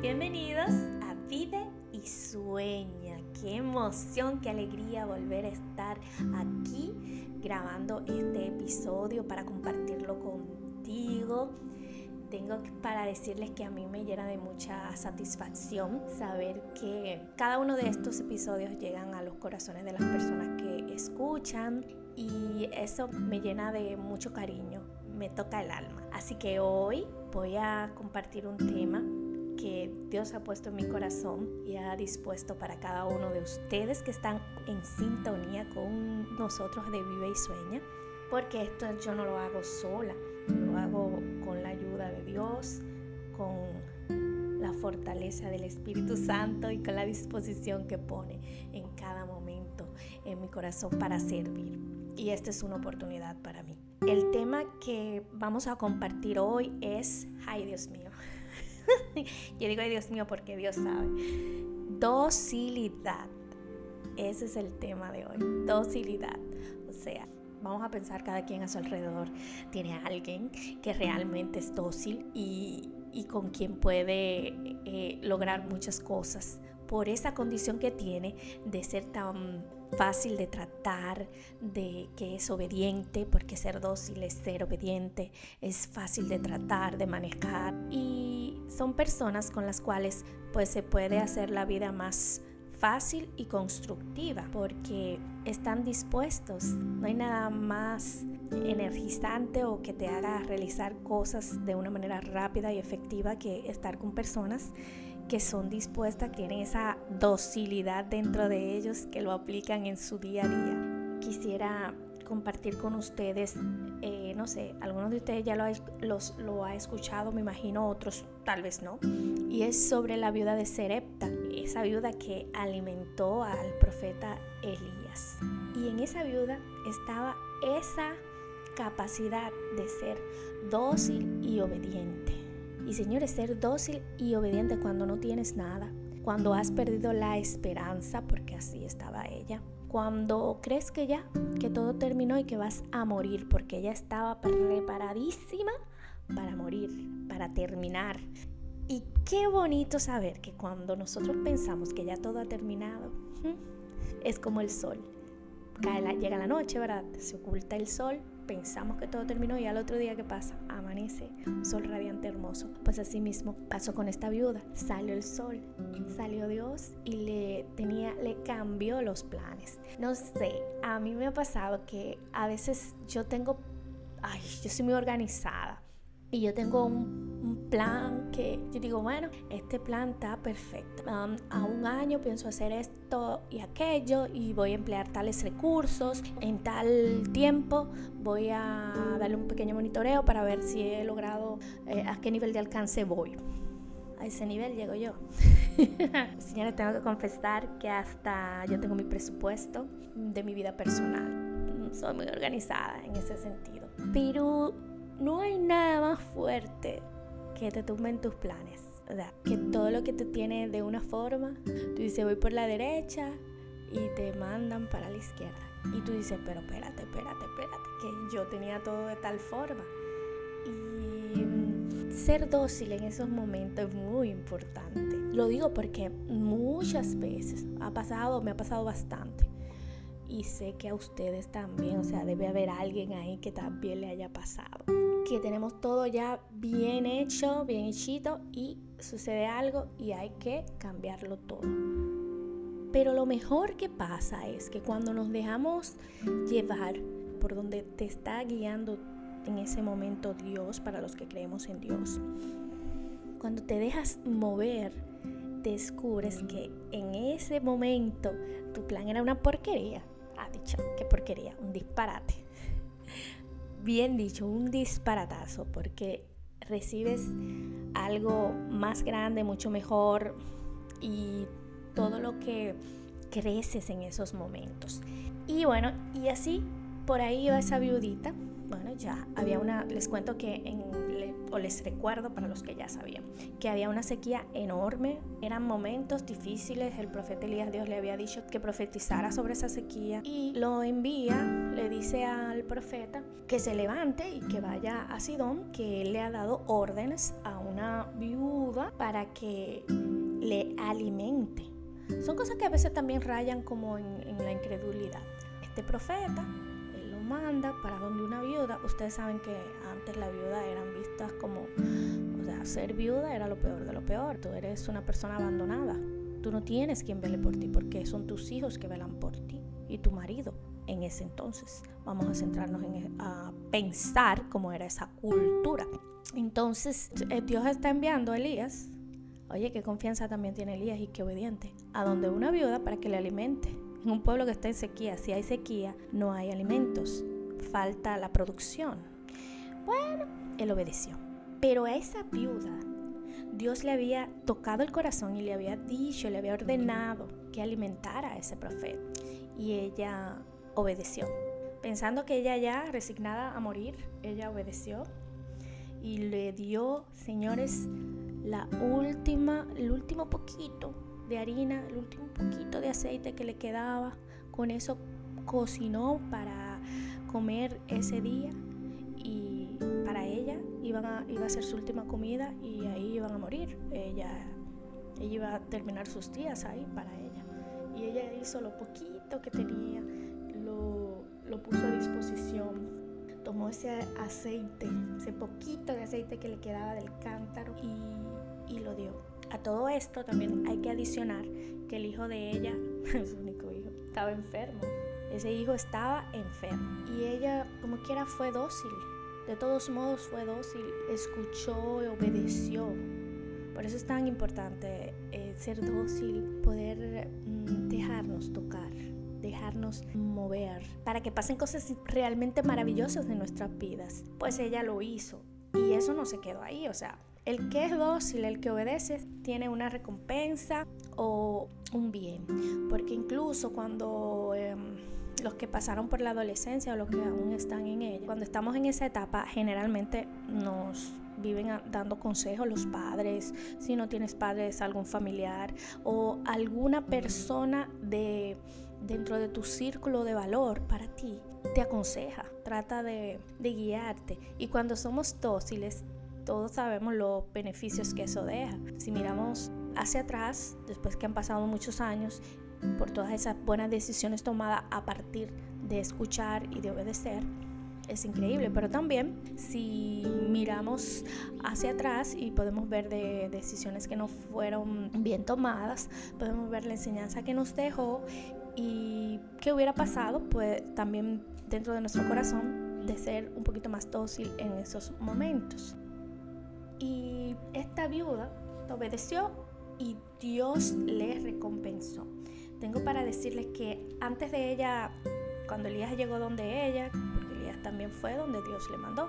Bienvenidos a Vive y Sueña. Qué emoción, qué alegría volver a estar aquí grabando este episodio para compartirlo contigo tengo para decirles que a mí me llena de mucha satisfacción saber que cada uno de estos episodios llegan a los corazones de las personas que escuchan y eso me llena de mucho cariño, me toca el alma. Así que hoy voy a compartir un tema que Dios ha puesto en mi corazón y ha dispuesto para cada uno de ustedes que están en sintonía con nosotros de Vive y Sueña, porque esto yo no lo hago sola, lo hago con la ayuda de Dios, con la fortaleza del Espíritu Santo y con la disposición que pone en cada momento en mi corazón para servir. Y esta es una oportunidad para mí. El tema que vamos a compartir hoy es, ay Dios mío, yo digo ay Dios mío porque Dios sabe, docilidad. Ese es el tema de hoy, docilidad. O sea, vamos a pensar cada quien a su alrededor tiene a alguien que realmente es dócil y, con quien puede eh, lograr muchas cosas por esa condición que tiene de ser tan fácil de tratar, de que es obediente, porque ser dócil es ser obediente, es fácil de tratar, de manejar y son personas con las cuales pues se puede hacer la vida más fácil y constructiva porque están dispuestos. No hay nada más energizante o que te haga realizar cosas de una manera rápida y efectiva que estar con personas que son dispuestas, que tienen esa docilidad dentro de ellos, que lo aplican en su día a día. Quisiera compartir con ustedes, eh, no sé, algunos de ustedes ya lo, los, lo ha escuchado, me imagino, otros tal vez no, y es sobre la viuda de Serepta, esa viuda que alimentó al profeta Elías. Y en esa viuda estaba esa capacidad de ser dócil y obediente. Y señores, ser dócil y obediente cuando no tienes nada, cuando has perdido la esperanza, porque así estaba ella, cuando crees que ya, que todo terminó y que vas a morir, porque ella estaba preparadísima para morir, para terminar. Y qué bonito saber que cuando nosotros pensamos que ya todo ha terminado, es como el sol. Cae llega la noche, ¿verdad? Se oculta el sol, pensamos que todo terminó y al otro día que pasa, amanece, sol radiante hermoso. Pues así mismo pasó con esta viuda. Salió el sol, salió Dios y le tenía, le cambió los planes. No sé, a mí me ha pasado que a veces yo tengo, ay, yo soy muy organizada y yo tengo un, plan que yo digo, bueno, este plan está perfecto. Um, a un año pienso hacer esto y aquello y voy a emplear tales recursos. En tal tiempo voy a darle un pequeño monitoreo para ver si he logrado eh, a qué nivel de alcance voy. A ese nivel llego yo. Señores, tengo que confesar que hasta yo tengo mi presupuesto de mi vida personal. Soy muy organizada en ese sentido. Pero no hay nada más fuerte que te tumben tus planes. O sea, que todo lo que te tiene de una forma, tú dices voy por la derecha y te mandan para la izquierda. Y tú dices, pero espérate, espérate, espérate, que yo tenía todo de tal forma. Y ser dócil en esos momentos es muy importante. Lo digo porque muchas veces ha pasado, me ha pasado bastante. Y sé que a ustedes también, o sea, debe haber alguien ahí que también le haya pasado que tenemos todo ya bien hecho, bien hechito y sucede algo y hay que cambiarlo todo. Pero lo mejor que pasa es que cuando nos dejamos llevar por donde te está guiando en ese momento Dios, para los que creemos en Dios, cuando te dejas mover, descubres que en ese momento tu plan era una porquería. Ah, dicho, qué porquería, un disparate bien dicho, un disparatazo, porque recibes algo más grande, mucho mejor y todo lo que creces en esos momentos. Y bueno, y así por ahí iba esa viudita. Bueno, ya había una, les cuento que en, o les recuerdo para los que ya sabían, que había una sequía enorme, eran momentos difíciles, el profeta Elías Dios le había dicho que profetizara sobre esa sequía y lo envía, le dice al profeta que se levante y que vaya a Sidón, que él le ha dado órdenes a una viuda para que le alimente. Son cosas que a veces también rayan como en, en la incredulidad. Este profeta manda para donde una viuda, ustedes saben que antes la viuda eran vistas como, o ser viuda era lo peor de lo peor. Tú eres una persona abandonada. Tú no tienes quien vele por ti porque son tus hijos que velan por ti y tu marido en ese entonces. Vamos a centrarnos en e, a pensar cómo era esa cultura. Entonces, eh, Dios está enviando a Elías. Oye, qué confianza también tiene Elías y qué obediente. A donde una viuda para que le alimente en un pueblo que está en sequía, si hay sequía, no hay alimentos, falta la producción. Bueno, él obedeció. Pero a esa viuda, Dios le había tocado el corazón y le había dicho, le había ordenado que alimentara a ese profeta. Y ella obedeció. Pensando que ella ya resignada a morir, ella obedeció y le dio, señores, la última, el último poquito de harina, el último poquito de aceite que le quedaba. Con eso cocinó para comer ese día iba a ser su última comida y ahí iban a morir. Ella, ella iba a terminar sus días ahí para ella. Y ella hizo lo poquito que tenía, lo, lo puso a disposición tomó ese aceite, ese poquito de aceite que le quedaba del cántaro y, y lo dio. A todo esto también hay que adicionar que el hijo de ella, su único hijo, estaba enfermo. Ese hijo estaba enfermo y ella como quiera fue dócil. De todos modos fue dócil, escuchó y obedeció. Por eso es tan importante eh, ser dócil, poder mm, dejarnos tocar, dejarnos mover, para que pasen cosas realmente maravillosas en nuestras vidas. Pues ella lo hizo y eso no se quedó ahí, o sea, el que es dócil, el que obedece, tiene una recompensa o un bien. Porque incluso cuando em, los que pasaron por la adolescencia o los que aún están en ella, cuando estamos en esa etapa, generalmente nos viven dando consejos los padres, si no tienes padres, algún familiar o alguna persona de dentro de tu círculo de valor para ti te aconseja, trata de, de guiarte. Y cuando somos dóciles, todos sabemos los beneficios que eso deja. Si miramos hacia atrás, después que han pasado muchos años, por todas esas buenas decisiones tomadas a partir de escuchar y de obedecer, es increíble. Pero también si miramos hacia atrás y podemos ver de decisiones que no fueron bien tomadas, podemos ver la enseñanza que nos dejó y qué hubiera pasado, pues también dentro de nuestro corazón de ser un poquito más dócil en esos momentos. Y esta viuda obedeció y Dios le recompensó. Tengo para decirles que antes de ella, cuando Elías llegó donde ella, porque Elías también fue donde Dios le mandó,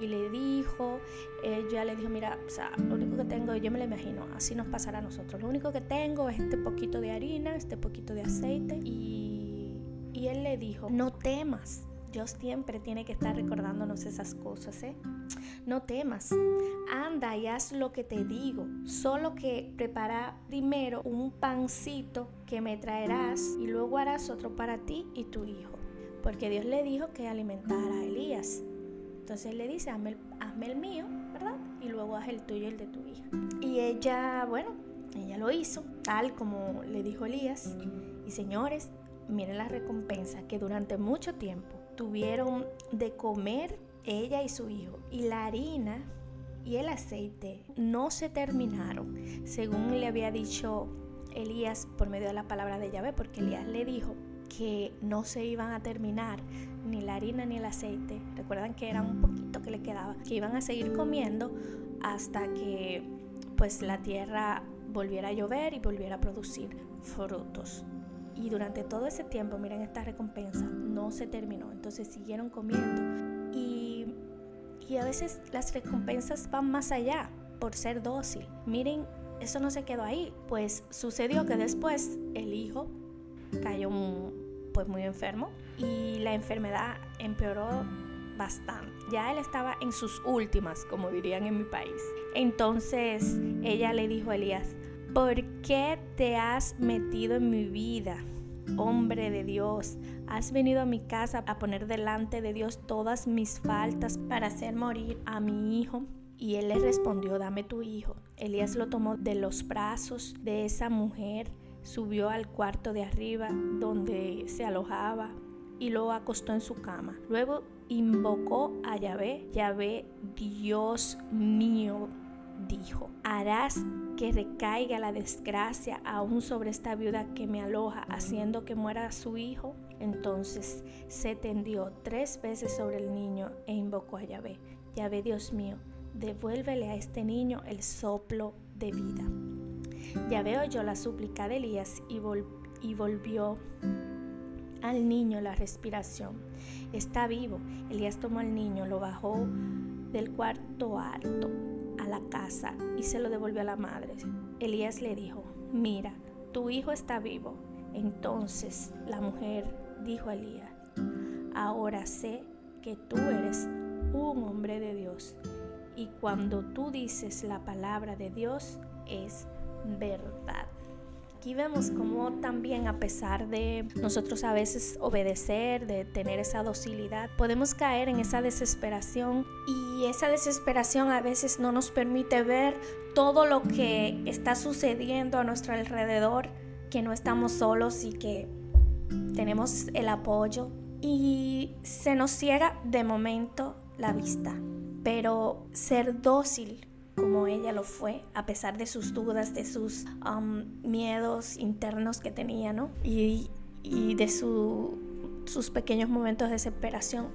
y le dijo, ella le dijo, mira, o sea, lo único que tengo, yo me lo imagino, así nos pasará a nosotros, lo único que tengo es este poquito de harina, este poquito de aceite, y, y él le dijo, no temas, Dios siempre tiene que estar recordándonos esas cosas, ¿eh? No temas, anda y haz lo que te digo, solo que prepara primero un pancito que me traerás y luego harás otro para ti y tu hijo, porque Dios le dijo que alimentara a Elías. Entonces le dice, hazme el, mío, ¿verdad? Y luego haz el tuyo y el de tu hija. Y ella, bueno, ella lo hizo, tal como le dijo Elías. Y señores, miren la recompensa que durante mucho tiempo tuvieron de comer ella y su hijo. Y la harina y el aceite no se terminaron, según le había dicho Elías por medio de la palabra de Yahvé, porque Elías le dijo que no se iban a terminar ni la harina ni el aceite. Recuerdan que era un poquito que le quedaba, que iban a seguir comiendo hasta que pues la tierra volviera a llover y volviera a producir frutos. Y durante todo ese tiempo, miren esta recompensa, no se terminó. Entonces siguieron comiendo. Y, a veces las recompensas van más allá por ser dócil. Miren, eso no se quedó ahí. Pues sucedió que después el hijo cayó pues muy enfermo y la enfermedad empeoró bastante. Ya él estaba en sus últimas, como dirían en mi país. Entonces ella le dijo a Elías, ¿por qué te has metido en mi vida? Hombre de Dios, has venido a mi casa a poner delante de Dios todas mis faltas para hacer morir a mi hijo. Y él le respondió, dame tu hijo. Elías lo tomó de los brazos de esa mujer, subió al cuarto de arriba donde se alojaba y lo acostó en su cama. Luego invocó a Yahvé. Yahvé, Dios mío, dijo, harás que recaiga la desgracia aún sobre esta viuda que me aloja, haciendo que muera su hijo. Entonces se tendió tres veces sobre el niño e invocó a Yahvé. Yahvé, Dios mío, devuélvele a este niño el soplo de vida. Yahvé oyó la súplica de Elías y, y volvió al niño la respiración. Está vivo. Elías tomó al niño, lo bajó del cuarto alto la casa y se lo devolvió a la madre. Elías le dijo, mira, tu hijo está vivo. Entonces la mujer dijo a Elías, ahora sé que tú eres un hombre de Dios y cuando tú dices la palabra de Dios es verdad. Aquí vemos cómo también a pesar de nosotros a veces obedecer, de tener esa docilidad, podemos caer en esa desesperación y esa desesperación a veces no nos permite ver todo lo que está sucediendo a nuestro alrededor, que no estamos solos y que tenemos el apoyo y se nos ciega de momento la vista. Pero ser dócil como ella lo fue, a pesar de sus dudas, de sus um, miedos internos que tenía, ¿no? Y, de sus pequeños momentos de desesperación,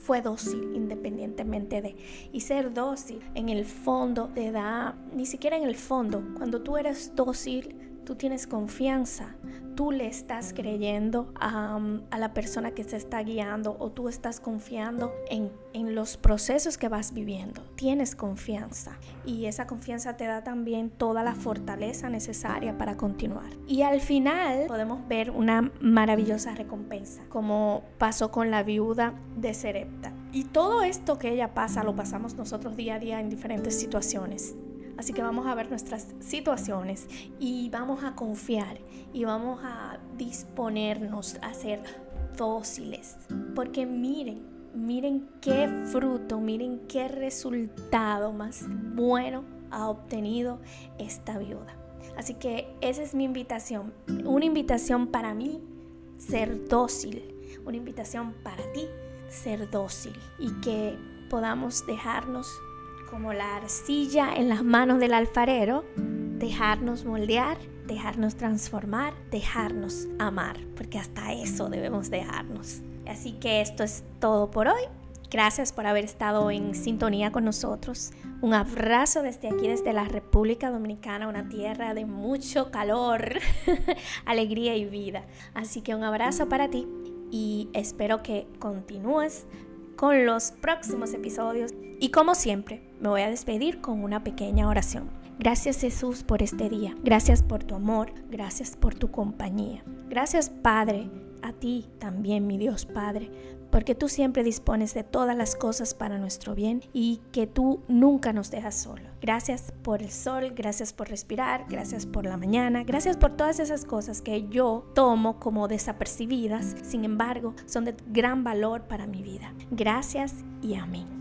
fue dócil independientemente de. Y ser dócil en el fondo te da, ni siquiera en el fondo, cuando tú eres dócil, tú tienes confianza, tú le estás creyendo a, la persona que se está guiando o tú estás confiando en, en los procesos que vas viviendo. Tienes confianza y esa confianza te da también toda la fortaleza necesaria para continuar. Y al final podemos ver una maravillosa recompensa, como pasó con la viuda de Serepta. Y todo esto que ella pasa lo pasamos nosotros día a día en diferentes situaciones. Así que vamos a ver nuestras situaciones y vamos a confiar y vamos a disponernos a ser dóciles. Porque miren, miren qué fruto, miren qué resultado más bueno ha obtenido esta viuda. Así que esa es mi invitación, una invitación para mí, ser dócil, una invitación para ti, ser dócil y que podamos dejarnos como la arcilla en las manos del alfarero, dejarnos moldear, dejarnos transformar, dejarnos amar, porque hasta eso debemos dejarnos. Así que esto es todo por hoy. Gracias por haber estado en sintonía con nosotros. Un abrazo desde aquí, desde la República Dominicana, una tierra de mucho calor, alegría y vida. Así que un abrazo para ti y espero que continúes con los próximos episodios. Y como siempre, me voy a despedir con una pequeña oración. Gracias Jesús por este día. Gracias por tu amor. Gracias por tu compañía. Gracias Padre, a ti también mi Dios Padre, porque tú siempre dispones de todas las cosas para nuestro bien y que tú nunca nos dejas solo. Gracias por el sol, gracias por respirar, gracias por la mañana, gracias por todas esas cosas que yo tomo como desapercibidas, sin embargo, son de gran valor para mi vida. Gracias y amén.